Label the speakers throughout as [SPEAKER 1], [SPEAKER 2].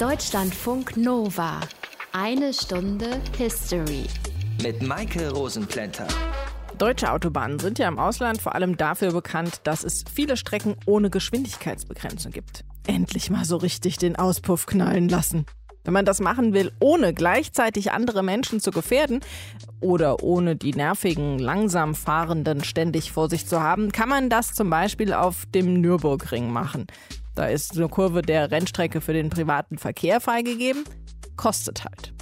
[SPEAKER 1] Deutschlandfunk Nova. Eine Stunde History.
[SPEAKER 2] Mit Maike Rosenplanter.
[SPEAKER 3] Deutsche Autobahnen sind ja im Ausland vor allem dafür bekannt, dass es viele Strecken ohne Geschwindigkeitsbegrenzung gibt. Endlich mal so richtig den Auspuff knallen lassen. Wenn man das machen will, ohne gleichzeitig andere Menschen zu gefährden oder ohne die nervigen, langsam fahrenden ständig vor sich zu haben, kann man das zum Beispiel auf dem Nürburgring machen. Da ist eine Kurve der Rennstrecke für den privaten Verkehr freigegeben. Kostet halt.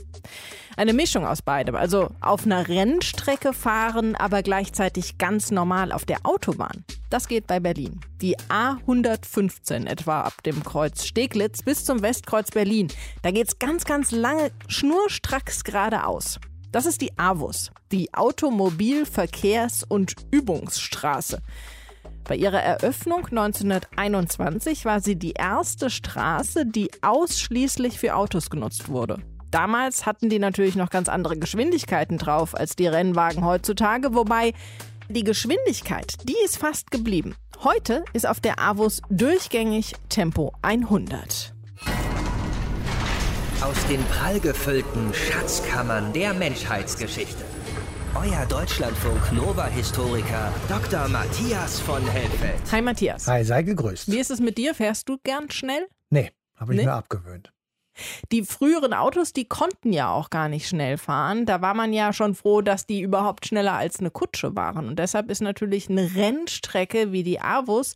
[SPEAKER 3] Eine Mischung aus beidem. Also auf einer Rennstrecke fahren, aber gleichzeitig ganz normal auf der Autobahn. Das geht bei Berlin. Die A115 etwa ab dem Kreuz Steglitz bis zum Westkreuz Berlin. Da geht's ganz, ganz lange schnurstracks geradeaus. Das ist die AWUS, die Automobilverkehrs- und Übungsstraße. Bei ihrer Eröffnung 1921 war sie die erste Straße, die ausschließlich für Autos genutzt wurde. Damals hatten die natürlich noch ganz andere Geschwindigkeiten drauf als die Rennwagen heutzutage, wobei die Geschwindigkeit, die ist fast geblieben. Heute ist auf der Avus durchgängig Tempo 100.
[SPEAKER 2] Aus den prallgefüllten Schatzkammern der Menschheitsgeschichte. Euer Deutschlandfunk Nova-Historiker Dr. Matthias von Helfeld.
[SPEAKER 3] Hi Matthias.
[SPEAKER 4] Hi, sei gegrüßt.
[SPEAKER 3] Wie ist es mit dir? Fährst du gern schnell?
[SPEAKER 4] Nee, habe ich
[SPEAKER 3] Nee?
[SPEAKER 4] mir abgewöhnt.
[SPEAKER 3] Die früheren Autos, die konnten ja auch gar nicht schnell fahren. Da war man ja schon froh, dass die überhaupt schneller als eine Kutsche waren. Und deshalb ist natürlich eine Rennstrecke wie die Avus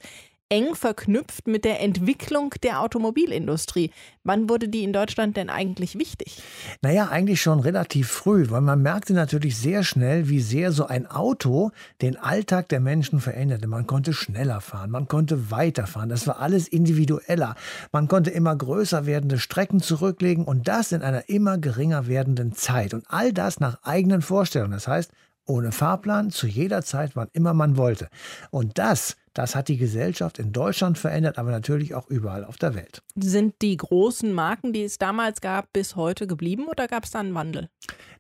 [SPEAKER 3] eng verknüpft mit der Entwicklung der Automobilindustrie. Wann wurde die in Deutschland denn eigentlich wichtig?
[SPEAKER 4] Naja, eigentlich schon relativ früh, weil man merkte natürlich sehr schnell, wie sehr so ein Auto den Alltag der Menschen veränderte. Man konnte schneller fahren, man konnte weiterfahren. Das war alles individueller. Man konnte immer größer werdende Strecken zurücklegen und das in einer immer geringer werdenden Zeit. Und all das nach eigenen Vorstellungen. Das heißt, ohne Fahrplan, zu jeder Zeit, wann immer man wollte. Und das, das hat die Gesellschaft in Deutschland verändert, aber natürlich auch überall auf der Welt.
[SPEAKER 3] Sind die großen Marken, die es damals gab, bis heute geblieben oder gab es da einen Wandel?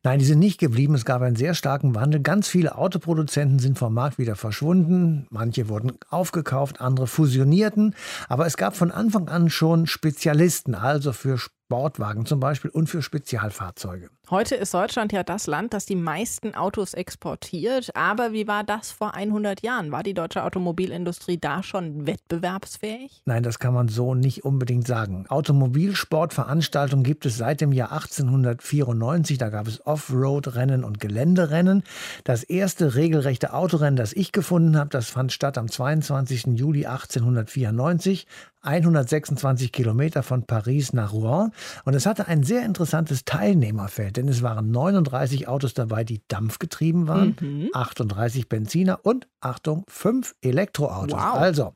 [SPEAKER 4] Nein, die sind nicht geblieben. Es gab einen sehr starken Wandel. Ganz viele Autoproduzenten sind vom Markt wieder verschwunden. Manche wurden aufgekauft, andere fusionierten. Aber es gab von Anfang an schon Spezialisten, also für Sportwagen zum Beispiel und für Spezialfahrzeuge.
[SPEAKER 3] Heute ist Deutschland ja das Land, das die meisten Autos exportiert. Aber wie war das vor 100 Jahren? War die deutsche Automobilindustrie da schon wettbewerbsfähig?
[SPEAKER 4] Nein, das kann man so nicht unbedingt sagen. Automobilsportveranstaltungen gibt es seit dem Jahr 1894. Da gab es Offroad-Rennen und Geländerennen. Das erste regelrechte Autorennen, das ich gefunden habe, das fand statt am 22. Juli 1894. 126 Kilometer von Paris nach Rouen. Und es hatte ein sehr interessantes Teilnehmerfeld, denn es waren 39 Autos dabei, die dampfgetrieben waren, 38 Benziner und, Achtung, fünf Elektroautos.
[SPEAKER 3] Wow.
[SPEAKER 4] Also,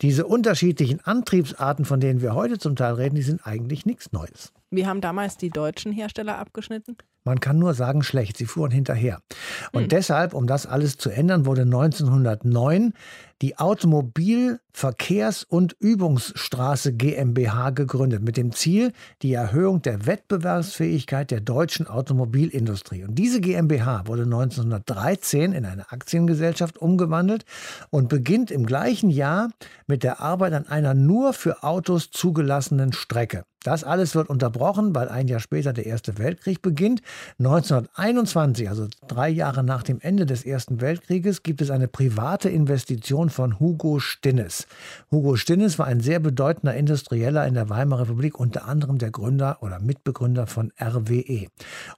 [SPEAKER 4] diese unterschiedlichen Antriebsarten, von denen wir heute zum Teil reden, die sind eigentlich nichts Neues.
[SPEAKER 3] Wie haben damals die deutschen Hersteller abgeschnitten?
[SPEAKER 4] Man kann nur sagen, schlecht. Sie fuhren hinterher. Und deshalb, um das alles zu ändern, wurde 1909 die Automobilverkehrs- und Übungsstraße GmbH gegründet mit dem Ziel, die Erhöhung der Wettbewerbsfähigkeit der deutschen Automobilindustrie. Und diese GmbH wurde 1913 in eine Aktiengesellschaft umgewandelt und beginnt im gleichen Jahr mit der Arbeit an einer nur für Autos zugelassenen Strecke. Das alles wird unterbrochen, weil ein Jahr später der Erste Weltkrieg beginnt. 1921, also drei Jahre nach dem Ende des Ersten Weltkrieges, gibt es eine private Investition von Hugo Stinnes. Hugo Stinnes war ein sehr bedeutender Industrieller in der Weimarer Republik, unter anderem der Gründer oder Mitbegründer von RWE.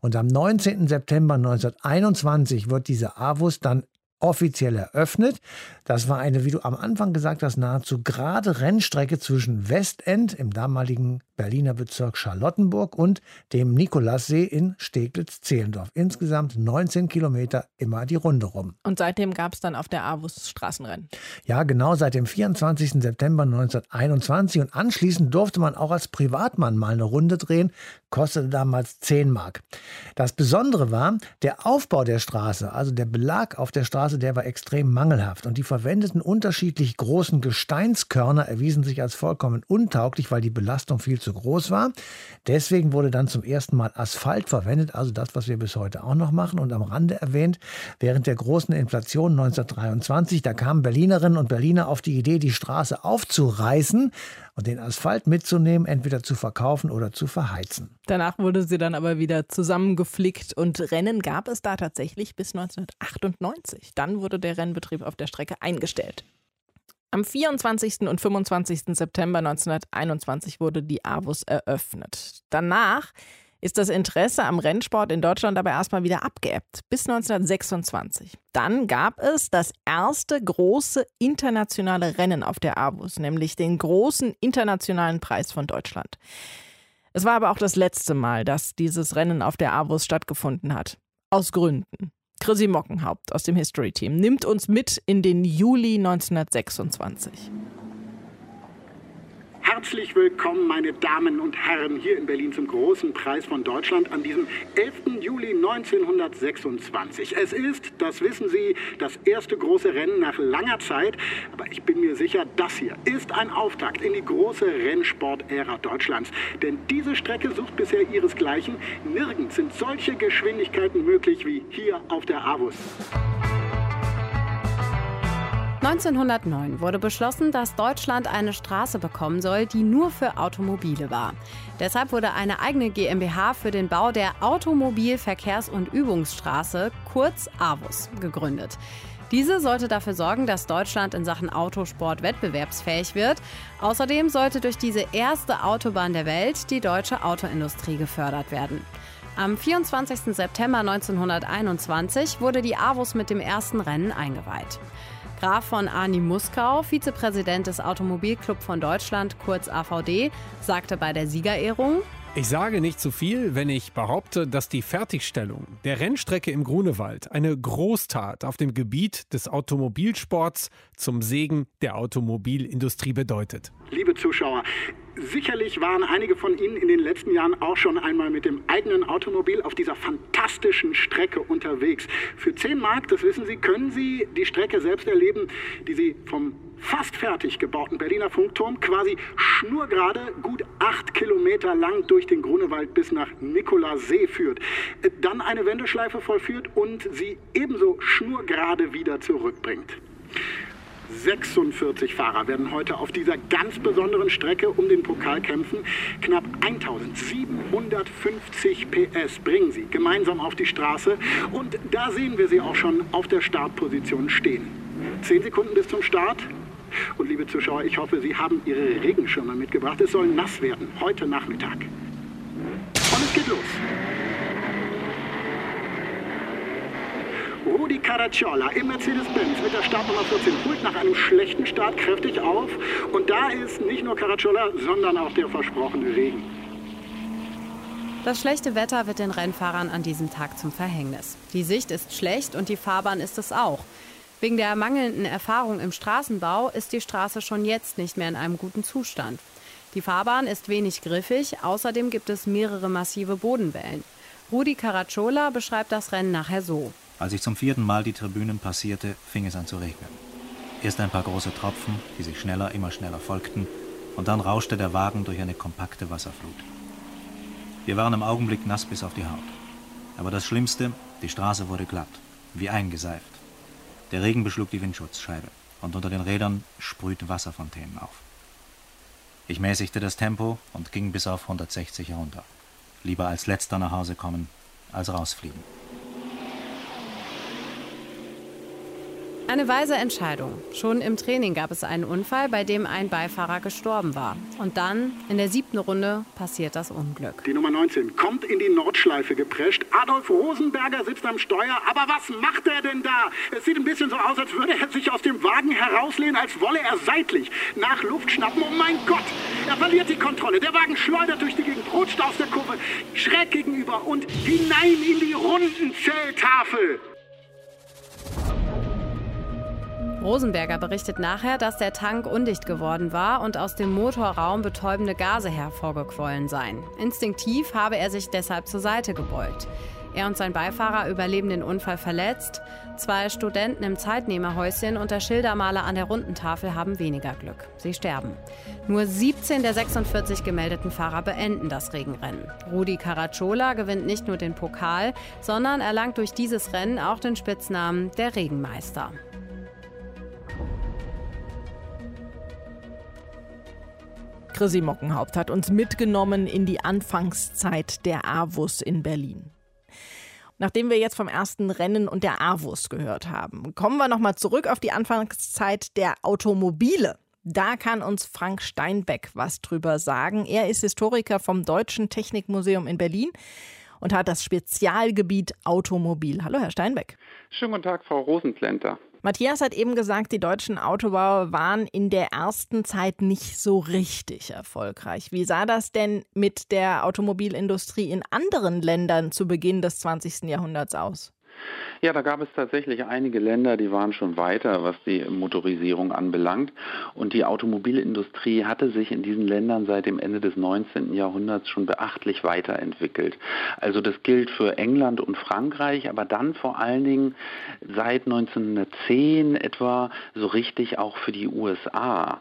[SPEAKER 4] Und am 19. September 1921 wird diese Avus dann offiziell eröffnet. Das war eine, wie du am Anfang gesagt hast, nahezu gerade Rennstrecke zwischen Westend im damaligen Berliner Bezirk Charlottenburg und dem Nikolassee in Steglitz-Zehlendorf. Insgesamt 19 Kilometer immer die Runde rum.
[SPEAKER 3] Und seitdem gab es dann auf der Avus Straßenrennen.
[SPEAKER 4] Ja, genau seit dem 24. September 1921 und anschließend durfte man auch als Privatmann mal eine Runde drehen, kostete damals 10 Mark. Das Besondere war, der Aufbau der Straße, also der Belag auf der Straße, der war extrem mangelhaft und die verwendeten unterschiedlich großen Gesteinskörner erwiesen sich als vollkommen untauglich, weil die Belastung viel zu zu groß war. Deswegen wurde dann zum ersten Mal Asphalt verwendet, also das, was wir bis heute auch noch machen. Und am Rande erwähnt, während der großen Inflation 1923, da kamen Berlinerinnen und Berliner auf die Idee, die Straße aufzureißen und den Asphalt mitzunehmen, entweder zu verkaufen oder zu verheizen.
[SPEAKER 3] Danach wurde sie dann aber wieder zusammengeflickt und Rennen gab es da tatsächlich bis 1998. Dann wurde der Rennbetrieb auf der Strecke eingestellt. Am 24. und 25. September 1921 wurde die AWUS eröffnet. Danach ist das Interesse am Rennsport in Deutschland aber erstmal wieder abgeebbt, bis 1926. Dann gab es das erste große internationale Rennen auf der AWUS, nämlich den großen internationalen Preis von Deutschland. Es war aber auch das letzte Mal, dass dieses Rennen auf der AWUS stattgefunden hat. Aus Gründen. Chrissy Mockenhaupt aus dem History Team nimmt uns mit in den Juli 1926.
[SPEAKER 5] Herzlich willkommen, meine Damen und Herren, hier in Berlin zum großen Preis von Deutschland an diesem 11. Juli 1926. Es ist, das wissen Sie, das erste große Rennen nach langer Zeit. Aber ich bin mir sicher, das hier ist ein Auftakt in die große Rennsport-Ära Deutschlands. Denn diese Strecke sucht bisher ihresgleichen. Nirgends sind solche Geschwindigkeiten möglich wie hier auf der AWUS.
[SPEAKER 1] 1909 wurde beschlossen, dass Deutschland eine Straße bekommen soll, die nur für Automobile war. Deshalb wurde eine eigene GmbH für den Bau der Automobilverkehrs- und Übungsstraße, kurz AWUS, gegründet. Diese sollte dafür sorgen, dass Deutschland in Sachen Autosport wettbewerbsfähig wird. Außerdem sollte durch diese erste Autobahn der Welt die deutsche Autoindustrie gefördert werden. Am 24. September 1921 wurde die AWUS mit dem ersten Rennen eingeweiht. Graf von Arni Muskau, Vizepräsident des Automobilclub von Deutschland, kurz AVD, sagte bei der Siegerehrung,
[SPEAKER 6] ich sage nicht zu viel, wenn ich behaupte, dass die Fertigstellung der Rennstrecke im Grunewald eine Großtat auf dem Gebiet des Automobilsports zum Segen der Automobilindustrie bedeutet.
[SPEAKER 5] Liebe Zuschauer, sicherlich waren einige von Ihnen in den letzten Jahren auch schon einmal mit dem eigenen Automobil auf dieser fantastischen Strecke unterwegs. Für 10 Mark, das wissen Sie, können Sie die Strecke selbst erleben, die Sie vom fast fertig gebauten Berliner Funkturm quasi schnurgerade gut acht Kilometer lang durch den Grunewald bis nach Nikolassee führt, dann eine Wendeschleife vollführt und sie ebenso schnurgerade wieder zurückbringt. 46 Fahrer werden heute auf dieser ganz besonderen Strecke um den Pokal kämpfen. Knapp 1750 PS bringen sie gemeinsam auf die Straße und da sehen wir sie auch schon auf der Startposition stehen. Zehn Sekunden bis zum Start. Und liebe Zuschauer, ich hoffe, Sie haben Ihre Regenschirme mitgebracht. Es soll nass werden, heute Nachmittag. Und es geht los. Rudi Caracciola im Mercedes-Benz mit der Startnummer 14 holt nach einem schlechten Start kräftig auf. Und da ist nicht nur Caracciola, sondern auch der versprochene Regen.
[SPEAKER 1] Das schlechte Wetter wird den Rennfahrern an diesem Tag zum Verhängnis. Die Sicht ist schlecht und die Fahrbahn ist es auch. Wegen der mangelnden Erfahrung im Straßenbau ist die Straße schon jetzt nicht mehr in einem guten Zustand. Die Fahrbahn ist wenig griffig, außerdem gibt es mehrere massive Bodenwellen. Rudi Caracciola beschreibt das Rennen nachher so.
[SPEAKER 7] Als ich zum vierten Mal die Tribünen passierte, fing es an zu regnen. Erst ein paar große Tropfen, die sich schneller, immer schneller folgten, und dann rauschte der Wagen durch eine kompakte Wasserflut. Wir waren im Augenblick nass bis auf die Haut. Aber das Schlimmste, die Straße wurde glatt, wie eingeseift. Der Regen beschlug die Windschutzscheibe und unter den Rädern sprühten Wasserfontänen auf. Ich mäßigte das Tempo und ging bis auf 160 herunter. Lieber als letzter nach Hause kommen, als rausfliegen.
[SPEAKER 1] Eine weise Entscheidung. Schon im Training gab es einen Unfall, bei dem ein Beifahrer gestorben war. Und dann, in der siebten Runde, passiert das Unglück.
[SPEAKER 5] Die Nummer 19 kommt in die Nordschleife geprescht. Adolf Rosenberger sitzt am Steuer. Aber was macht er denn da? Es sieht ein bisschen so aus, als würde er sich aus dem Wagen herauslehnen, als wolle er seitlich nach Luft schnappen. Oh mein Gott! Er verliert die Kontrolle. Der Wagen schleudert durch die Gegend, rutscht aus der Kurve, schräg gegenüber und hinein in die Rundenzelltafel.
[SPEAKER 1] Rosenberger berichtet nachher, dass der Tank undicht geworden war und aus dem Motorraum betäubende Gase hervorgequollen seien. Instinktiv habe er sich deshalb zur Seite gebeugt. Er und sein Beifahrer überleben den Unfall verletzt. Zwei Studenten im Zeitnehmerhäuschen und der Schildermaler an der Rundentafel haben weniger Glück. Sie sterben. Nur 17 der 46 gemeldeten Fahrer beenden das Regenrennen. Rudi Caracciola gewinnt nicht nur den Pokal, sondern erlangt durch dieses Rennen auch den Spitznamen der Regenmeister.
[SPEAKER 3] Chrissy Mockenhaupt hat uns mitgenommen in die Anfangszeit der AWUS in Berlin. Nachdem wir jetzt vom ersten Rennen und der AWUS gehört haben, kommen wir nochmal zurück auf die Anfangszeit der Automobile. Da kann uns Frank Steinbeck was drüber sagen. Er ist Historiker vom Deutschen Technikmuseum in Berlin und hat das Spezialgebiet Automobil. Hallo, Herr Steinbeck.
[SPEAKER 8] Schönen guten Tag, Frau Rosenplenter.
[SPEAKER 3] Matthias hat eben gesagt, die deutschen Autobauer waren in der ersten Zeit nicht so richtig erfolgreich. Wie sah das denn mit der Automobilindustrie in anderen Ländern zu Beginn des 20. Jahrhunderts aus?
[SPEAKER 8] Ja, da gab es tatsächlich einige Länder, die waren schon weiter, was die Motorisierung anbelangt. Und die Automobilindustrie hatte sich in diesen Ländern seit dem Ende des 19. Jahrhunderts schon beachtlich weiterentwickelt. Also das gilt für England und Frankreich, aber dann vor allen Dingen seit 1910 etwa so richtig auch für die USA.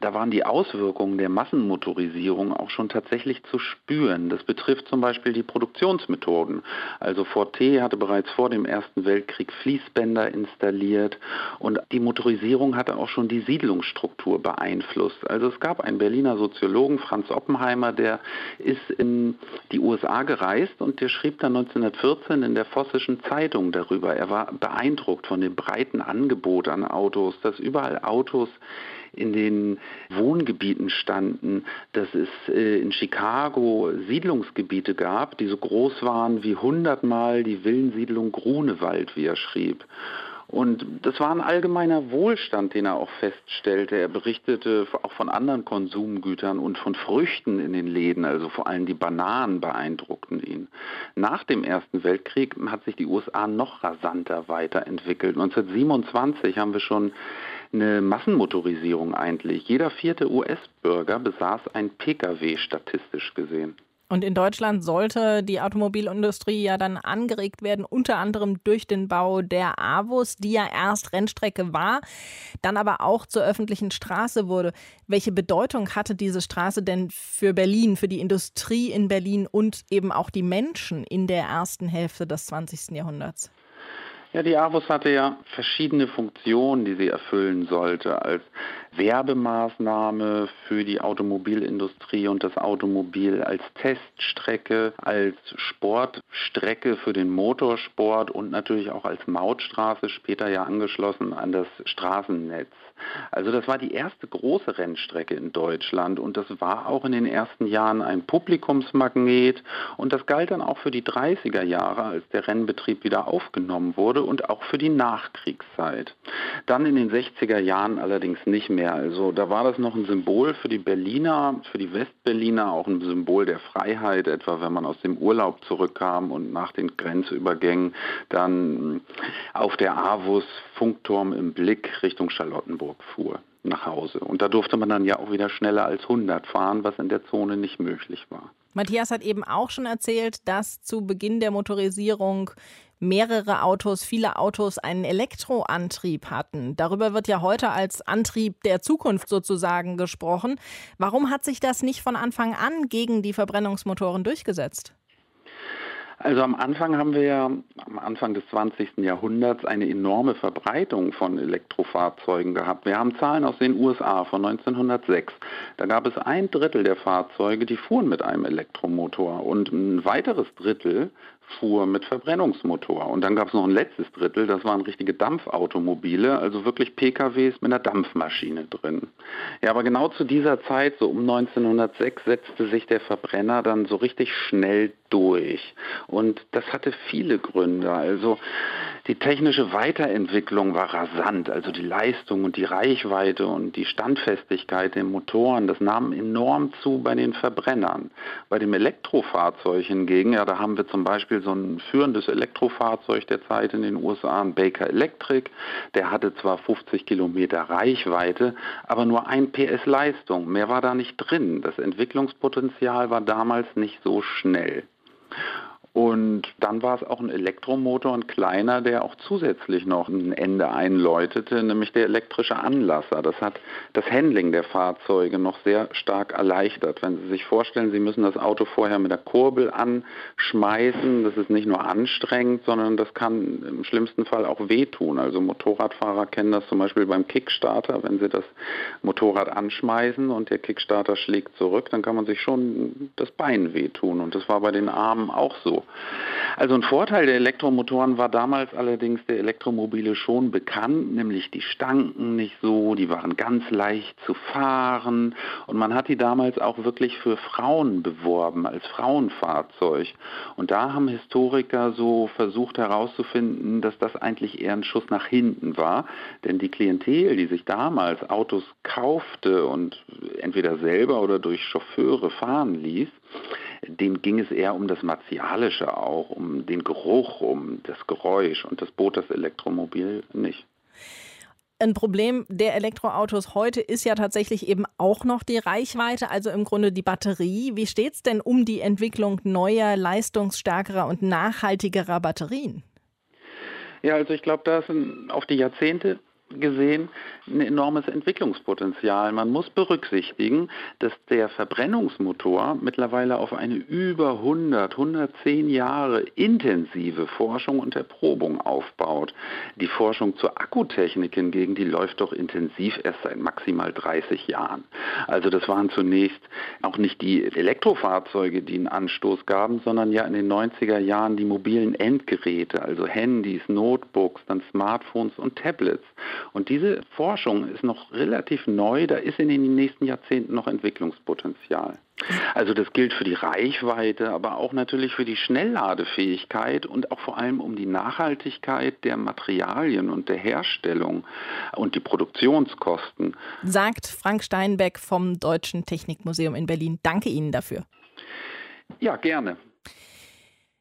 [SPEAKER 8] Da waren die Auswirkungen der Massenmotorisierung auch schon tatsächlich zu spüren. Das betrifft zum Beispiel die Produktionsmethoden. Also Ford T hatte bereits vor dem Ersten Weltkrieg Fließbänder installiert und die Motorisierung hatte auch schon die Siedlungsstruktur beeinflusst. Also es gab einen Berliner Soziologen, Franz Oppenheimer, der ist in die USA gereist und der schrieb dann 1914 in der Vossischen Zeitung darüber. Er war beeindruckt von dem breiten Angebot an Autos, dass überall Autos in den Wohngebieten standen, dass es äh, in Chicago Siedlungsgebiete gab, die so groß waren wie hundertmal die Villensiedlung Grunewald, wie er schrieb. Und das war ein allgemeiner Wohlstand, den er auch feststellte. Er berichtete auch von anderen Konsumgütern und von Früchten in den Läden, also vor allem die Bananen beeindruckten ihn. Nach dem Ersten Weltkrieg hat sich die USA noch rasanter weiterentwickelt. 1927 haben wir schon eine Massenmotorisierung eigentlich. Jeder vierte US-Bürger besaß ein Pkw statistisch gesehen.
[SPEAKER 3] Und in Deutschland sollte die Automobilindustrie ja dann angeregt werden, unter anderem durch den Bau der AWUS, die ja erst Rennstrecke war, dann aber auch zur öffentlichen Straße wurde. Welche Bedeutung hatte diese Straße denn für Berlin, für die Industrie in Berlin und eben auch die Menschen in der ersten Hälfte des 20. Jahrhunderts?
[SPEAKER 8] Ja, die AWUS hatte ja verschiedene Funktionen, die sie erfüllen sollte. Als Werbemaßnahme für die Automobilindustrie und das Automobil, als Teststrecke, als Sportstrecke für den Motorsport und natürlich auch als Mautstraße, später ja angeschlossen an das Straßennetz. Also das war die erste große Rennstrecke in Deutschland und das war auch in den ersten Jahren ein Publikumsmagnet und das galt dann auch für die 30er Jahre, als der Rennbetrieb wieder aufgenommen wurde und auch für die Nachkriegszeit. Dann in den 60er Jahren allerdings nicht mehr. Also da war das noch ein Symbol für die Berliner, für die Westberliner, auch ein Symbol der Freiheit, etwa wenn man aus dem Urlaub zurückkam und nach den Grenzübergängen dann auf der AWUS Funkturm im Blick Richtung Charlottenburg fuhr nach Hause. Und da durfte man dann ja auch wieder schneller als 100 fahren, was in der Zone nicht möglich war.
[SPEAKER 3] Matthias hat eben auch schon erzählt, dass zu Beginn der Motorisierung mehrere Autos, viele Autos einen Elektroantrieb hatten. Darüber wird ja heute als Antrieb der Zukunft sozusagen gesprochen. Warum hat sich das nicht von Anfang an gegen die Verbrennungsmotoren durchgesetzt?
[SPEAKER 8] Also am Anfang haben wir ja am Anfang des 20. Jahrhunderts eine enorme Verbreitung von Elektrofahrzeugen gehabt. Wir haben Zahlen aus den USA von 1906. Da gab es ein Drittel der Fahrzeuge, die fuhren mit einem Elektromotor und ein weiteres Drittel fuhr mit Verbrennungsmotor. Und dann gab es noch ein letztes Drittel, das waren richtige Dampfautomobile, also wirklich PKWs mit einer Dampfmaschine drin. Ja, aber genau zu dieser Zeit, so um 1906, setzte sich der Verbrenner dann so richtig schnell durch. Und das hatte viele Gründe. Also die technische Weiterentwicklung war rasant, also die Leistung und die Reichweite und die Standfestigkeit der Motoren, das nahm enorm zu bei den Verbrennern. Bei dem Elektrofahrzeug hingegen, ja, da haben wir zum Beispiel so ein führendes Elektrofahrzeug der Zeit in den USA, ein Baker Electric, der hatte zwar 50 Kilometer Reichweite, aber nur ein PS Leistung, mehr war da nicht drin. Das Entwicklungspotenzial war damals nicht so schnell. Und dann war es auch ein Elektromotor, ein kleiner, der auch zusätzlich noch ein Ende einläutete, nämlich der elektrische Anlasser. Das hat das Handling der Fahrzeuge noch sehr stark erleichtert. Wenn Sie sich vorstellen, Sie müssen das Auto vorher mit der Kurbel anschmeißen, das ist nicht nur anstrengend, sondern das kann im schlimmsten Fall auch wehtun. Also Motorradfahrer kennen das zum Beispiel beim Kickstarter, wenn sie das Motorrad anschmeißen und der Kickstarter schlägt zurück, dann kann man sich schon das Bein wehtun. Und das war bei den Armen auch so. Also ein Vorteil der Elektromotoren war damals allerdings der Elektromobile schon bekannt, nämlich die stanken nicht so, die waren ganz leicht zu fahren und man hat die damals auch wirklich für Frauen beworben, als Frauenfahrzeug. Und da haben Historiker so versucht herauszufinden, dass das eigentlich eher ein Schuss nach hinten war, denn die Klientel, die sich damals Autos kaufte und entweder selber oder durch Chauffeure fahren ließ, dem ging es eher um das Martialische auch, um den Geruch, um das Geräusch und das bot das Elektromobil nicht.
[SPEAKER 3] Ein Problem der Elektroautos heute ist ja tatsächlich eben auch noch die Reichweite, also im Grunde die Batterie. Wie steht es denn um die Entwicklung neuer, leistungsstärkerer und nachhaltigerer Batterien?
[SPEAKER 8] Ja, also ich glaube, da sind auf die Jahrzehnte gesehen ein enormes Entwicklungspotenzial. Man muss berücksichtigen, dass der Verbrennungsmotor mittlerweile auf eine über 100, 110 Jahre intensive Forschung und Erprobung aufbaut. Die Forschung zur Akkutechnik hingegen, die läuft doch intensiv erst seit maximal 30 Jahren. Also das waren zunächst auch nicht die Elektrofahrzeuge, die einen Anstoß gaben, sondern ja in den 90er Jahren die mobilen Endgeräte, also Handys, Notebooks, dann Smartphones und Tablets. Und diese Forschung ist noch relativ neu, da ist in den nächsten Jahrzehnten noch Entwicklungspotenzial. Also das gilt für die Reichweite, aber auch natürlich für die Schnellladefähigkeit und auch vor allem um die Nachhaltigkeit der Materialien und der Herstellung und die Produktionskosten.
[SPEAKER 3] Sagt Frank Steinbeck vom Deutschen Technikmuseum in Berlin. Danke Ihnen dafür.
[SPEAKER 8] Ja, gerne.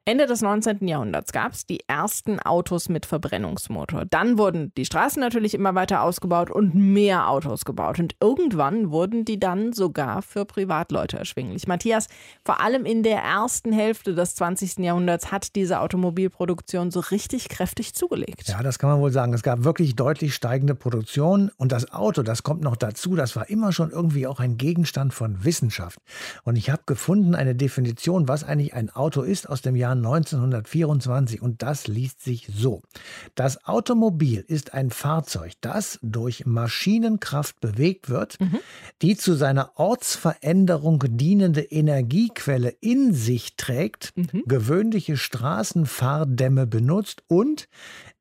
[SPEAKER 3] Ende des 19. Jahrhunderts gab es die ersten Autos mit Verbrennungsmotor. Dann wurden die Straßen natürlich immer weiter ausgebaut und mehr Autos gebaut. Und irgendwann wurden die dann sogar für Privatleute erschwinglich. Matthias, vor allem in der ersten Hälfte des 20. Jahrhunderts hat diese Automobilproduktion so richtig kräftig zugelegt.
[SPEAKER 4] Ja, das kann man wohl sagen. Es gab wirklich deutlich steigende Produktion. Und das Auto, das kommt noch dazu, das war immer schon irgendwie auch ein Gegenstand von Wissenschaft. Und ich habe gefunden eine Definition, was eigentlich ein Auto ist aus dem Jahr 1924 und das liest sich so. Das Automobil ist ein Fahrzeug, das durch Maschinenkraft bewegt wird, mhm. die zu seiner Ortsveränderung dienende Energiequelle in sich trägt, mhm. gewöhnliche Straßenfahrdämme benutzt und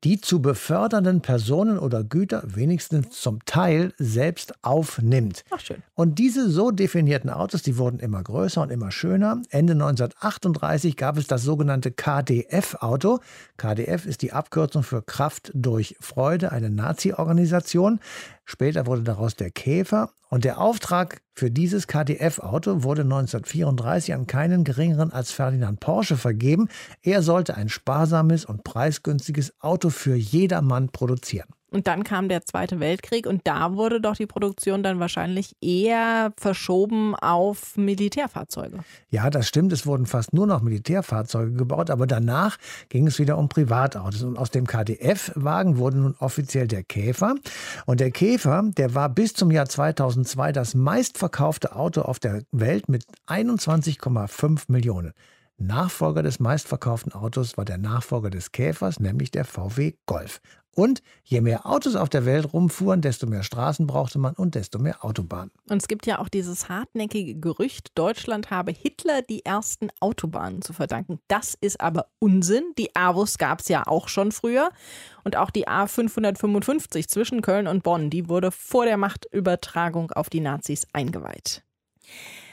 [SPEAKER 4] die zu befördernden Personen oder Güter wenigstens zum Teil selbst aufnimmt.
[SPEAKER 3] Ach schön.
[SPEAKER 4] Und diese so definierten Autos, die wurden immer größer und immer schöner. Ende 1938 gab es das sogenannte KDF-Auto. KDF ist die Abkürzung für Kraft durch Freude, eine Nazi-Organisation. Später wurde daraus der Käfer und der Auftrag für dieses KDF-Auto wurde 1934 an keinen geringeren als Ferdinand Porsche vergeben. Er sollte ein sparsames und preisgünstiges Auto für jedermann produzieren.
[SPEAKER 3] Und dann kam der Zweite Weltkrieg und da wurde doch die Produktion dann wahrscheinlich eher verschoben auf Militärfahrzeuge.
[SPEAKER 4] Ja, das stimmt. Es wurden fast nur noch Militärfahrzeuge gebaut, aber danach ging es wieder um Privatautos. Und aus dem KDF-Wagen wurde nun offiziell der Käfer. Und der Käfer, der war bis zum Jahr 2002 das meistverkaufte Auto auf der Welt mit 21,5 Millionen. Nachfolger des meistverkauften Autos war der Nachfolger des Käfers, nämlich der VW Golf. Und je mehr Autos auf der Welt rumfuhren, desto mehr Straßen brauchte man und desto mehr Autobahnen.
[SPEAKER 3] Und es gibt ja auch dieses hartnäckige Gerücht, Deutschland habe Hitler die ersten Autobahnen zu verdanken. Das ist aber Unsinn. Die AWUS gab es ja auch schon früher. Und auch die A555 zwischen Köln und Bonn, die wurde vor der Machtübertragung auf die Nazis eingeweiht.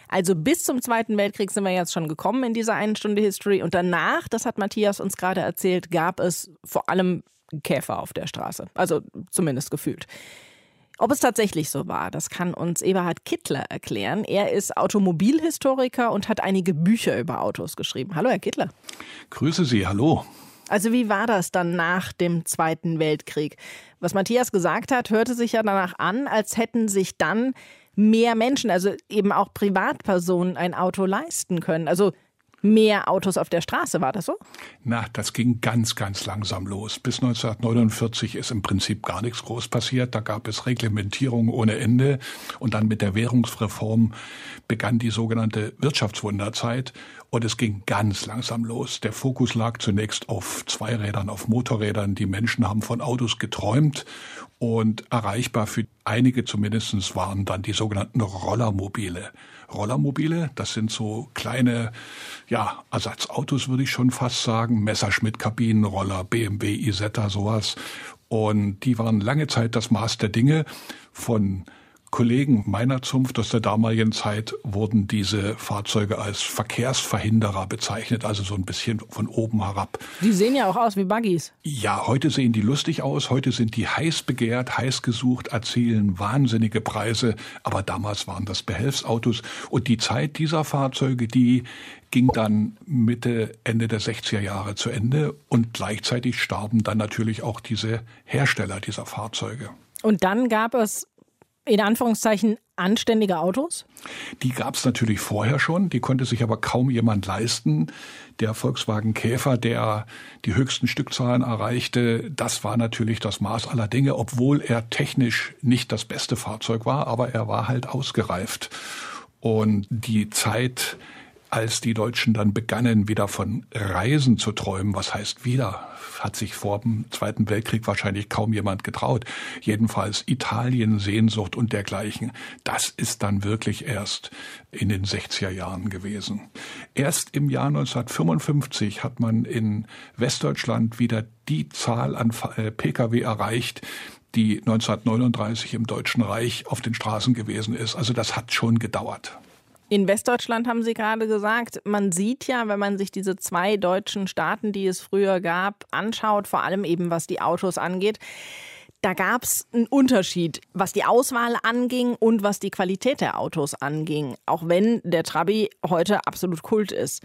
[SPEAKER 3] Also bis zum Zweiten Weltkrieg sind wir jetzt schon gekommen in dieser einen Stunde History. Und danach, das hat Matthias uns gerade erzählt, gab es vor allem Käfer auf der Straße. Also zumindest gefühlt. Ob es tatsächlich so war, das kann uns Eberhard Kittler erklären. Er ist Automobilhistoriker und hat einige Bücher über Autos geschrieben. Hallo, Herr Kittler.
[SPEAKER 9] Grüße Sie, hallo.
[SPEAKER 3] Also wie war das dann nach dem Zweiten Weltkrieg? Was Matthias gesagt hat, hörte sich ja danach an, als hätten sich dann mehr Menschen, also eben auch Privatpersonen, ein Auto leisten können. Also mehr Autos auf der Straße. War das so?
[SPEAKER 9] Na, das ging ganz, ganz langsam los. Bis 1949 ist im Prinzip gar nichts groß passiert. Da gab es Reglementierung ohne Ende. Und dann mit der Währungsreform begann die sogenannte Wirtschaftswunderzeit. Und es ging ganz langsam los. Der Fokus lag zunächst auf Zweirädern, auf Motorrädern. Die Menschen haben von Autos geträumt und erreichbar für einige zumindest waren dann die sogenannten Rollermobile. Rollermobile, das sind so kleine, ja, Ersatzautos würde ich schon fast sagen, Messerschmitt-Kabinenroller, BMW, Isetta, sowas. Und die waren lange Zeit das Maß der Dinge. Von Kollegen meiner Zunft aus der damaligen Zeit wurden diese Fahrzeuge als Verkehrsverhinderer bezeichnet, also so ein bisschen von oben herab.
[SPEAKER 3] Die sehen ja auch aus wie Buggies.
[SPEAKER 9] Ja, heute sehen die lustig aus, heute sind die heiß begehrt, heiß gesucht, erzielen wahnsinnige Preise, aber damals waren das Behelfsautos und die Zeit dieser Fahrzeuge, die ging dann Mitte, Ende der 60er Jahre zu Ende und gleichzeitig starben dann natürlich auch diese Hersteller dieser Fahrzeuge.
[SPEAKER 3] Und dann gab es in Anführungszeichen anständige Autos?
[SPEAKER 9] Die gab es natürlich vorher schon, die konnte sich aber kaum jemand leisten. Der Volkswagen Käfer, der die höchsten Stückzahlen erreichte, das war natürlich das Maß aller Dinge, obwohl er technisch nicht das beste Fahrzeug war, aber er war halt ausgereift. Und die Zeit, als die Deutschen dann begannen, wieder von Reisen zu träumen, was heißt wieder, hat sich vor dem Zweiten Weltkrieg wahrscheinlich kaum jemand getraut. Jedenfalls Italien, Sehnsucht und dergleichen. Das ist dann wirklich erst in den 60er Jahren gewesen. Erst im Jahr 1955 hat man in Westdeutschland wieder die Zahl an äh, Pkw erreicht, die 1939 im Deutschen Reich auf den Straßen gewesen ist. Also das hat schon gedauert.
[SPEAKER 3] In Westdeutschland haben Sie gerade gesagt, man sieht ja, wenn man sich diese zwei deutschen Staaten, die es früher gab, anschaut, vor allem eben was die Autos angeht, da gab es einen Unterschied, was die Auswahl anging und was die Qualität der Autos anging, auch wenn der Trabi heute absolut Kult ist.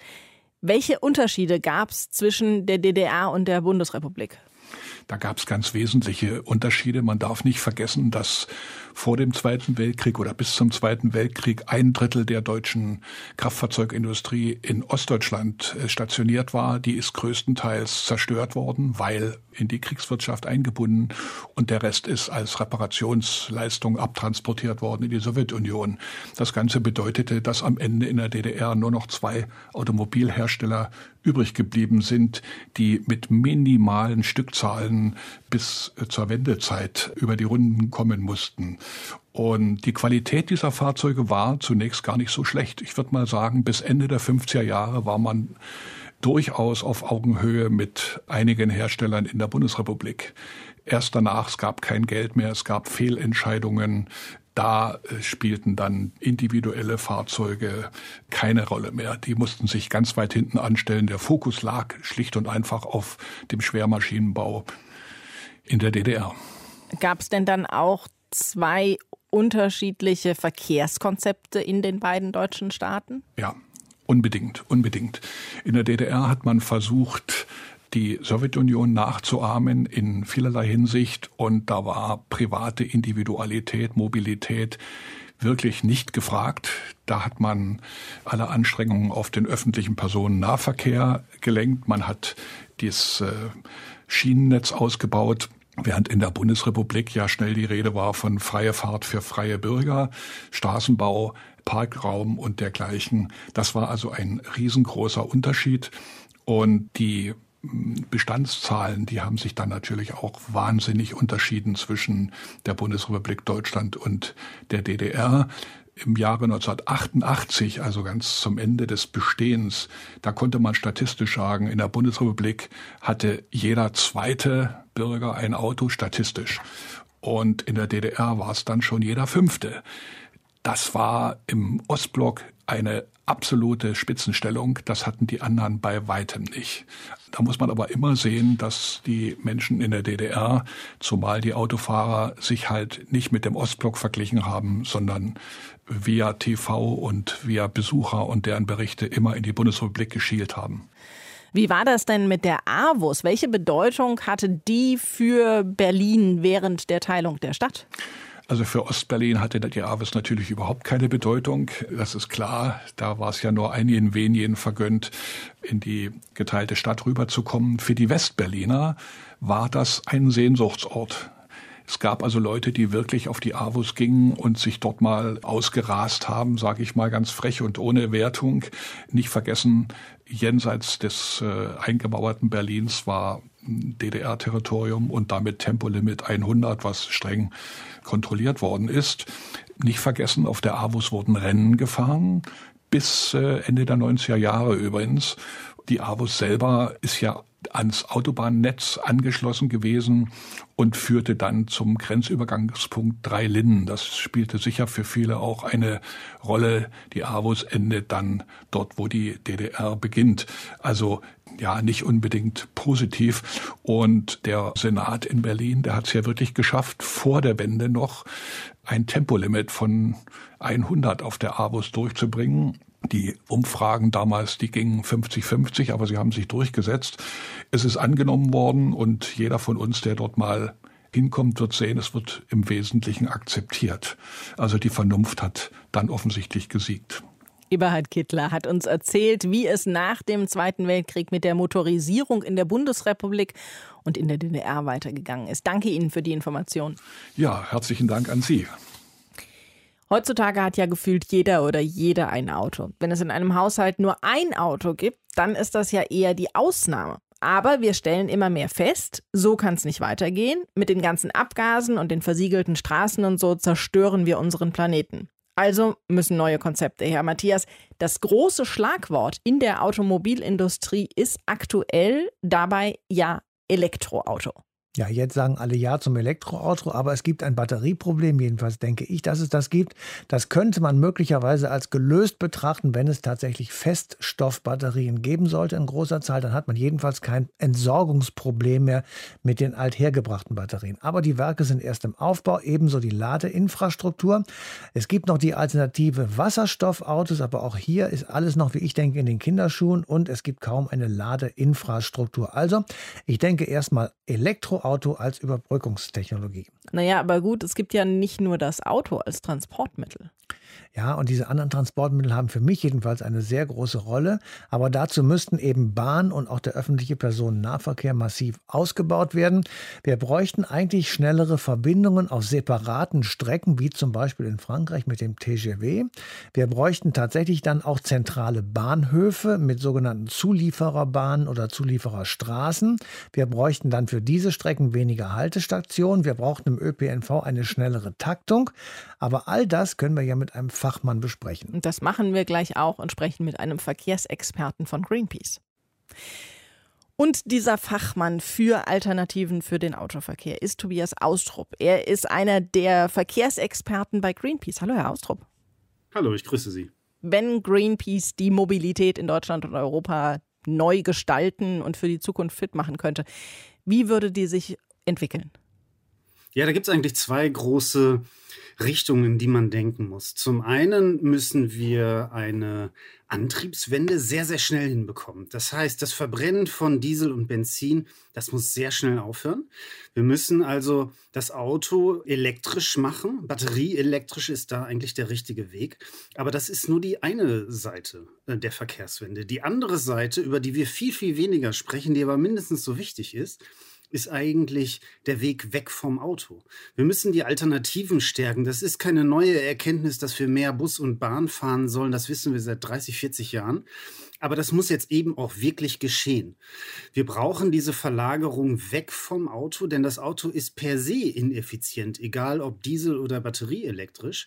[SPEAKER 3] Welche Unterschiede gab es zwischen der DDR und der Bundesrepublik?
[SPEAKER 9] Da gab es ganz wesentliche Unterschiede. Man darf nicht vergessen, dass vor dem Zweiten Weltkrieg oder bis zum Zweiten Weltkrieg ein Drittel der deutschen Kraftfahrzeugindustrie in Ostdeutschland äh, stationiert war. Die ist größtenteils zerstört worden, weil in die Kriegswirtschaft eingebunden und der Rest ist als Reparationsleistung abtransportiert worden in die Sowjetunion. Das Ganze bedeutete, dass am Ende in der DDR nur noch zwei Automobilhersteller übrig geblieben sind, die mit minimalen Stückzahlen bis äh, zur Wendezeit über die Runden kommen mussten. Und die Qualität dieser Fahrzeuge war zunächst gar nicht so schlecht. Ich würde mal sagen, bis Ende der 50er Jahre war man durchaus auf Augenhöhe mit einigen Herstellern in der Bundesrepublik. Erst danach, es gab kein Geld mehr, es gab Fehlentscheidungen, da äh, spielten dann individuelle Fahrzeuge keine Rolle mehr. Die mussten sich ganz weit hinten anstellen. Der Fokus lag schlicht und einfach auf dem Schwermaschinenbau in der DDR.
[SPEAKER 3] Gab es denn dann auch zwei unterschiedliche Verkehrskonzepte in den beiden deutschen Staaten?
[SPEAKER 9] Ja, unbedingt, unbedingt. In der DDR hat man versucht, die Sowjetunion nachzuahmen in vielerlei Hinsicht und da war private Individualität, Mobilität wirklich nicht gefragt. Da hat man alle Anstrengungen auf den öffentlichen Personennahverkehr gelenkt. Man hat dieses äh, Schienennetz ausgebaut. Während in der Bundesrepublik ja schnell die Rede war von freie Fahrt für freie Bürger, Straßenbau, Parkraum und dergleichen. Das war also ein riesengroßer Unterschied. Und die Bestandszahlen, die haben sich dann natürlich auch wahnsinnig unterschieden zwischen der Bundesrepublik Deutschland und der DDR. Im Jahre 1988, also ganz zum Ende des Bestehens, da konnte man statistisch sagen, in der Bundesrepublik hatte jeder zweite Bürger ein Auto statistisch. Und in der DDR war es dann schon jeder fünfte. Das war im Ostblock eine absolute Spitzenstellung. Das hatten die anderen bei weitem nicht. Da muss man aber immer sehen, dass die Menschen in der DDR, zumal die Autofahrer, sich halt nicht mit dem Ostblock verglichen haben, sondern via TV und via Besucher und deren Berichte immer in die Bundesrepublik geschielt haben.
[SPEAKER 3] Wie war das denn mit der AWUS? Welche Bedeutung hatte die für Berlin während der Teilung der Stadt?
[SPEAKER 9] Also für Ostberlin hatte die AWES natürlich überhaupt keine Bedeutung. Das ist klar. Da war es ja nur einigen wenigen vergönnt, in die geteilte Stadt rüberzukommen. Für die Westberliner war das ein Sehnsuchtsort. Es gab also Leute, die wirklich auf die AWUS gingen und sich dort mal ausgerast haben, sage ich mal ganz frech und ohne Wertung. Nicht vergessen, jenseits des äh, eingemauerten Berlins war DDR-Territorium und damit Tempolimit 100, was streng kontrolliert worden ist. Nicht vergessen, auf der AWUS wurden Rennen gefahren, bis äh, Ende der 90er Jahre übrigens. Die AWUS selber ist ja ans Autobahnnetz angeschlossen gewesen und führte dann zum Grenzübergangspunkt Drei Linden. Das spielte sicher für viele auch eine Rolle. Die AWUS endet dann dort, wo die DDR beginnt. Also ja, nicht unbedingt positiv. Und der Senat in Berlin, der hat es ja wirklich geschafft, vor der Wende noch ein Tempolimit von 100 auf der AWUS durchzubringen. Die Umfragen damals, die gingen 50-50, aber sie haben sich durchgesetzt. Es ist angenommen worden und jeder von uns, der dort mal hinkommt, wird sehen, es wird im Wesentlichen akzeptiert. Also die Vernunft hat dann offensichtlich gesiegt.
[SPEAKER 3] Eberhard Kittler hat uns erzählt, wie es nach dem Zweiten Weltkrieg mit der Motorisierung in der Bundesrepublik und in der DDR weitergegangen ist. Danke Ihnen für die Information.
[SPEAKER 9] Ja, herzlichen Dank an Sie.
[SPEAKER 3] Heutzutage hat ja gefühlt jeder oder jede ein Auto. Wenn es in einem Haushalt nur ein Auto gibt, dann ist das ja eher die Ausnahme. Aber wir stellen immer mehr fest, so kann es nicht weitergehen. Mit den ganzen Abgasen und den versiegelten Straßen und so zerstören wir unseren Planeten. Also müssen neue Konzepte her. Matthias, das große Schlagwort in der Automobilindustrie ist aktuell dabei ja Elektroauto.
[SPEAKER 4] Ja, jetzt sagen alle Ja zum Elektroauto, aber es gibt ein Batterieproblem, jedenfalls denke ich, dass es das gibt. Das könnte man möglicherweise als gelöst betrachten, wenn es tatsächlich Feststoffbatterien geben sollte in großer Zahl. Dann hat man jedenfalls kein Entsorgungsproblem mehr mit den althergebrachten Batterien. Aber die Werke sind erst im Aufbau, ebenso die Ladeinfrastruktur. Es gibt noch die Alternative Wasserstoffautos, aber auch hier ist alles noch, wie ich denke, in den Kinderschuhen und es gibt kaum eine Ladeinfrastruktur. Also, ich denke erstmal Elektro Auto als Überbrückungstechnologie.
[SPEAKER 3] Naja, aber gut, es gibt ja nicht nur das Auto als Transportmittel.
[SPEAKER 4] Ja, und diese anderen Transportmittel haben für mich jedenfalls eine sehr große Rolle. Aber dazu müssten eben Bahn und auch der öffentliche Personennahverkehr massiv ausgebaut werden. Wir bräuchten eigentlich schnellere Verbindungen auf separaten Strecken, wie zum Beispiel in Frankreich mit dem TGV. Wir bräuchten tatsächlich dann auch zentrale Bahnhöfe mit sogenannten Zuliefererbahnen oder Zuliefererstraßen. Wir bräuchten dann für diese Strecken weniger Haltestationen. Wir brauchten im ÖPNV eine schnellere Taktung. Aber all das können wir ja mit einem Fachmann besprechen.
[SPEAKER 3] Und das machen wir gleich auch und sprechen mit einem Verkehrsexperten von Greenpeace. Und dieser Fachmann für Alternativen für den Autoverkehr ist Tobias Austrup. Er ist einer der Verkehrsexperten bei Greenpeace. Hallo, Herr Austrup.
[SPEAKER 10] Hallo, ich grüße Sie.
[SPEAKER 3] Wenn Greenpeace die Mobilität in Deutschland und Europa neu gestalten und für die Zukunft fit machen könnte, wie würde die sich entwickeln?
[SPEAKER 10] Ja, da gibt es eigentlich zwei große Richtungen, die man denken muss. Zum einen müssen wir eine Antriebswende sehr, sehr schnell hinbekommen. Das heißt, das Verbrennen von Diesel und Benzin, das muss sehr schnell aufhören. Wir müssen also das Auto elektrisch machen. Batterieelektrisch ist da eigentlich der richtige Weg. Aber das ist nur die eine Seite äh, der Verkehrswende. Die andere Seite, über die wir viel, viel weniger sprechen, die aber mindestens so wichtig ist, ist eigentlich der Weg weg vom Auto. Wir müssen die Alternativen stärken. Das ist keine neue Erkenntnis, dass wir mehr Bus und Bahn fahren sollen. Das wissen wir seit 30, 40 Jahren. Aber das muss jetzt eben auch wirklich geschehen. Wir brauchen diese Verlagerung weg vom Auto, denn das Auto ist per se ineffizient, egal ob Diesel oder batterieelektrisch.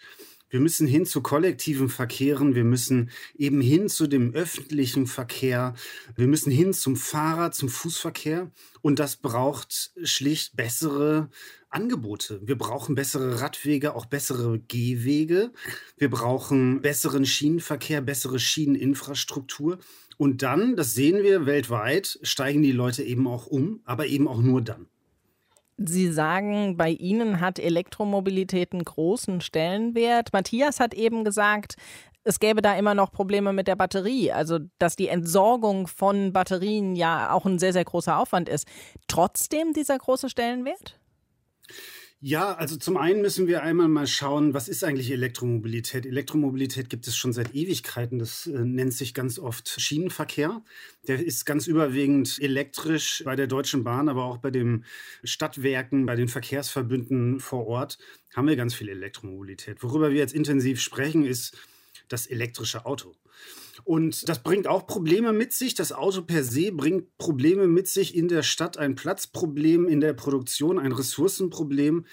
[SPEAKER 10] Wir müssen hin zu kollektiven Verkehren, wir müssen eben hin zu dem öffentlichen Verkehr, wir müssen hin zum Fahrrad, zum Fußverkehr und das braucht schlicht bessere Angebote. Wir brauchen bessere Radwege, auch bessere Gehwege. Wir brauchen besseren Schienenverkehr, bessere Schieneninfrastruktur. Und dann, das sehen wir weltweit, steigen die Leute eben auch um, aber eben auch nur dann.
[SPEAKER 3] Sie sagen, bei Ihnen hat Elektromobilität einen großen Stellenwert. Matthias hat eben gesagt, es gäbe da immer noch Probleme mit der Batterie, also dass die Entsorgung von Batterien ja auch ein sehr, sehr großer Aufwand ist. Trotzdem dieser große Stellenwert?
[SPEAKER 10] Ja, also zum einen müssen wir einmal mal schauen, was ist eigentlich Elektromobilität? Elektromobilität gibt es schon seit Ewigkeiten. Das äh, nennt sich ganz oft Schienenverkehr. Der ist ganz überwiegend elektrisch bei der Deutschen Bahn, aber auch bei den Stadtwerken, bei den Verkehrsverbünden vor Ort haben wir ganz viel Elektromobilität. Worüber wir jetzt intensiv sprechen, ist das elektrische Auto. Und das bringt auch Probleme mit sich. Das Auto per se bringt Probleme mit sich in der Stadt, ein Platzproblem in der Produktion, ein Ressourcenproblem.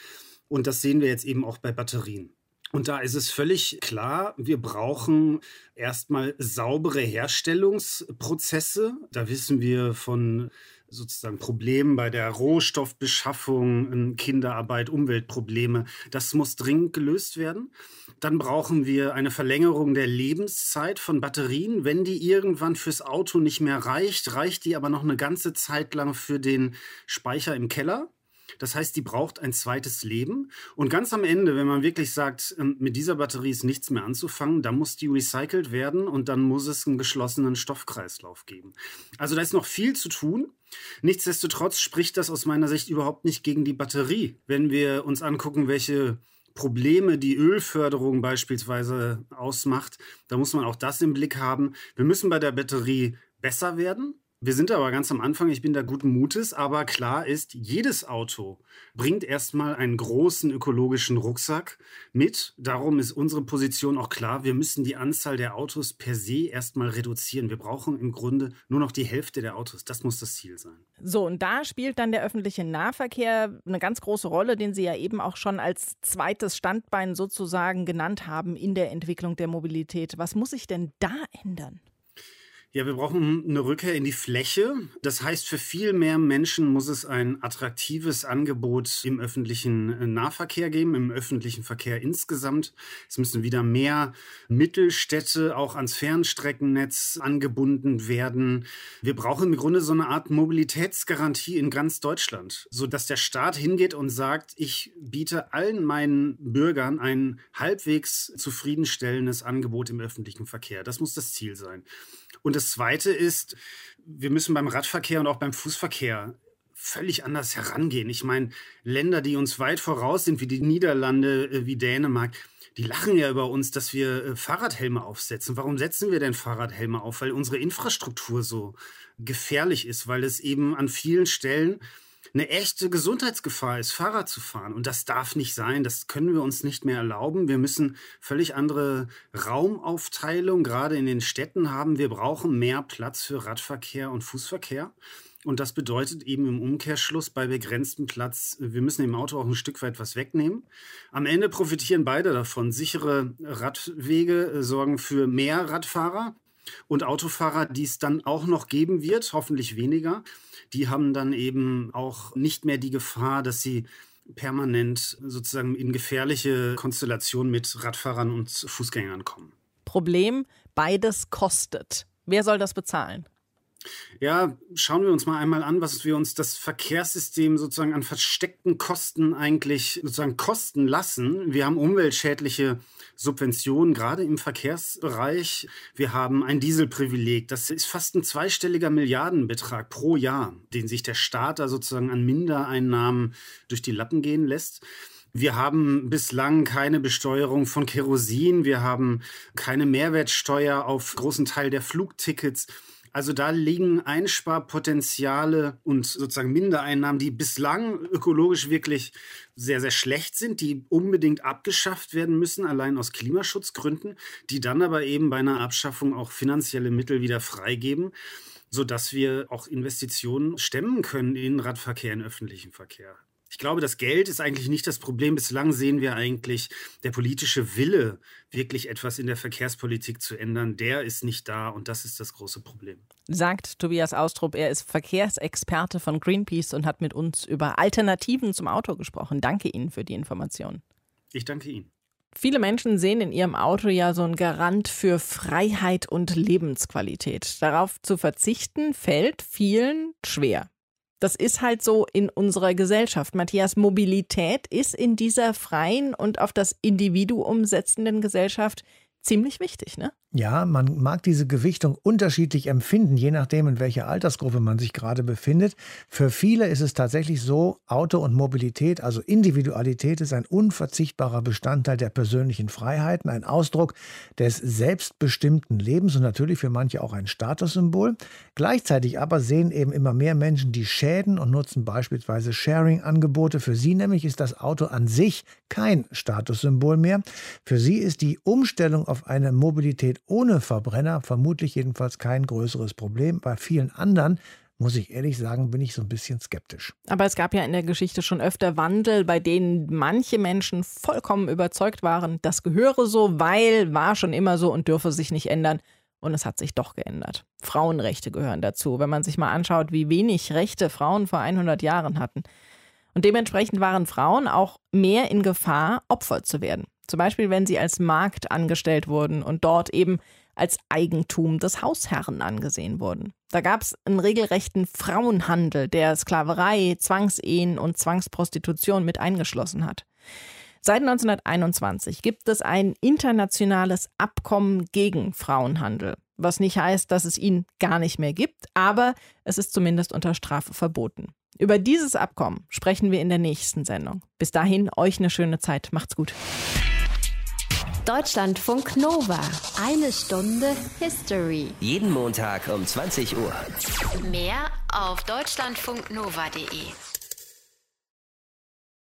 [SPEAKER 10] Und das sehen wir jetzt eben auch bei Batterien. Und da ist es völlig klar, wir brauchen erstmal saubere Herstellungsprozesse. Da wissen wir von sozusagen Problemen bei der Rohstoffbeschaffung, Kinderarbeit, Umweltprobleme. Das muss dringend gelöst werden. Dann brauchen wir eine Verlängerung der Lebenszeit von Batterien. Wenn die irgendwann fürs Auto nicht mehr reicht, reicht die aber noch eine ganze Zeit lang für den Speicher im Keller. Das heißt, die braucht ein zweites Leben. Und ganz am Ende, wenn man wirklich sagt, ähm, mit dieser Batterie ist nichts mehr anzufangen, dann muss die recycelt werden und dann muss es einen geschlossenen Stoffkreislauf geben. Also da ist noch viel zu tun. Nichtsdestotrotz spricht das aus meiner Sicht überhaupt nicht gegen die Batterie. Wenn wir uns angucken, welche Probleme die Ölförderung beispielsweise ausmacht, da muss man auch das im Blick haben. Wir müssen bei der Batterie besser werden. Wir sind aber ganz am Anfang, ich bin da guten Mutes, aber klar ist, jedes Auto bringt erstmal einen großen ökologischen Rucksack mit. Darum ist unsere Position auch klar, wir müssen die Anzahl der Autos per se erstmal reduzieren. Wir brauchen im Grunde nur noch die Hälfte der Autos. Das muss das Ziel sein.
[SPEAKER 3] So, und da spielt dann der öffentliche Nahverkehr eine ganz große Rolle, den Sie ja eben auch schon als zweites Standbein sozusagen genannt haben in der Entwicklung der Mobilität. Was muss sich denn da ändern?
[SPEAKER 10] Ja, wir brauchen eine Rückkehr in die Fläche. Das heißt, für viel mehr Menschen muss es ein attraktives Angebot im öffentlichen äh, Nahverkehr geben, im öffentlichen Verkehr insgesamt. Es müssen wieder mehr Mittelstädte auch ans Fernstreckennetz angebunden werden. Wir brauchen im Grunde so eine Art Mobilitätsgarantie in ganz Deutschland, sodass der Staat hingeht und sagt, ich biete allen meinen Bürgern ein halbwegs zufriedenstellendes Angebot im öffentlichen Verkehr. Das muss das Ziel sein. Und das Zweite ist, wir müssen beim Radverkehr und auch beim Fußverkehr völlig anders herangehen. Ich meine, Länder, die uns weit voraus sind, wie die Niederlande, äh, wie Dänemark, die lachen ja über uns, dass wir äh, Fahrradhelme aufsetzen. Warum setzen wir denn Fahrradhelme auf? Weil unsere Infrastruktur so gefährlich ist, weil es eben an vielen Stellen eine echte Gesundheitsgefahr ist, Fahrrad zu fahren. Und das darf nicht sein. Das können wir uns nicht mehr erlauben. Wir müssen völlig andere Raumaufteilung gerade in den Städten haben. Wir brauchen mehr Platz für Radverkehr und Fußverkehr. Und das bedeutet eben im Umkehrschluss bei begrenztem Platz, wir müssen dem Auto auch ein Stück weit was wegnehmen. Am Ende profitieren beide davon. Sichere Radwege sorgen für mehr Radfahrer und Autofahrer, die es dann auch noch geben wird, hoffentlich weniger die haben dann eben auch nicht mehr die Gefahr, dass sie permanent sozusagen in gefährliche Konstellationen mit Radfahrern und Fußgängern kommen.
[SPEAKER 3] Problem, beides kostet. Wer soll das bezahlen?
[SPEAKER 10] Ja, schauen wir uns mal einmal an, was wir uns das Verkehrssystem sozusagen an versteckten Kosten eigentlich sozusagen kosten lassen. Wir haben umweltschädliche Subventionen, gerade im Verkehrsbereich. Wir haben ein Dieselprivileg. Das ist fast ein zweistelliger Milliardenbetrag pro Jahr, den sich der Staat da sozusagen an Mindereinnahmen durch die Lappen gehen lässt. Wir haben bislang keine Besteuerung von Kerosin. Wir haben keine Mehrwertsteuer auf großen Teil der Flugtickets. Also da liegen Einsparpotenziale und sozusagen Mindereinnahmen, die bislang ökologisch wirklich sehr, sehr schlecht sind, die unbedingt abgeschafft werden müssen, allein aus Klimaschutzgründen, die dann aber eben bei einer Abschaffung auch finanzielle Mittel wieder freigeben sodass wir auch Investitionen stemmen können in Radverkehr, in öffentlichen Verkehr. Ich glaube, das Geld ist eigentlich nicht das Problem. Bislang sehen wir eigentlich, der politische Wille, wirklich etwas in der Verkehrspolitik zu ändern, der ist nicht da und das ist das große Problem.
[SPEAKER 3] Sagt Tobias Austrup, er ist Verkehrsexperte von Greenpeace und hat mit uns über Alternativen zum Auto gesprochen. Danke Ihnen für die Information.
[SPEAKER 10] Ich danke Ihnen.
[SPEAKER 3] Viele Menschen sehen in ihrem Auto ja so einen Garant für Freiheit und Lebensqualität. Darauf zu verzichten fällt vielen schwer. Das ist halt so in unserer Gesellschaft. Matthias, Mobilität ist in dieser freien und auf das Individuum setzenden Gesellschaft ziemlich wichtig, ne?
[SPEAKER 4] Ja, man mag diese Gewichtung unterschiedlich empfinden, je nachdem, in welcher Altersgruppe man sich gerade befindet. Für viele ist es tatsächlich so, Auto und Mobilität, also Individualität, ist ein unverzichtbarer Bestandteil der persönlichen Freiheiten, ein Ausdruck des selbstbestimmten Lebens und natürlich für manche auch ein Statussymbol. Gleichzeitig aber sehen eben immer mehr Menschen die Schäden und nutzen beispielsweise Sharing-Angebote. Für sie nämlich ist das Auto an sich kein Statussymbol mehr. Für sie ist die Umstellung auf eine Mobilität ohne Verbrenner vermutlich jedenfalls kein größeres Problem. Bei vielen anderen muss ich ehrlich sagen, bin ich so ein bisschen skeptisch.
[SPEAKER 3] Aber es gab ja in der Geschichte schon öfter Wandel, bei denen manche Menschen vollkommen überzeugt waren, das gehöre so, weil war schon immer so und dürfe sich nicht ändern. Und es hat sich doch geändert. Frauenrechte gehören dazu, wenn man sich mal anschaut, wie wenig Rechte Frauen vor 100 Jahren hatten. Und dementsprechend waren Frauen auch mehr in Gefahr, Opfer zu werden. Zum Beispiel, wenn sie als Markt angestellt wurden und dort eben als Eigentum des Hausherren angesehen wurden. Da gab es einen regelrechten Frauenhandel, der Sklaverei, Zwangsehen und Zwangsprostitution mit eingeschlossen hat. Seit 1921 gibt es ein internationales Abkommen gegen Frauenhandel, was nicht heißt, dass es ihn gar nicht mehr gibt, aber es ist zumindest unter Strafe verboten. Über dieses Abkommen sprechen wir in der nächsten Sendung. Bis dahin, euch eine schöne Zeit. Macht's gut.
[SPEAKER 1] Deutschlandfunk Nova. Eine Stunde History.
[SPEAKER 2] Jeden Montag um 20 Uhr.
[SPEAKER 1] Mehr auf deutschlandfunknova.de.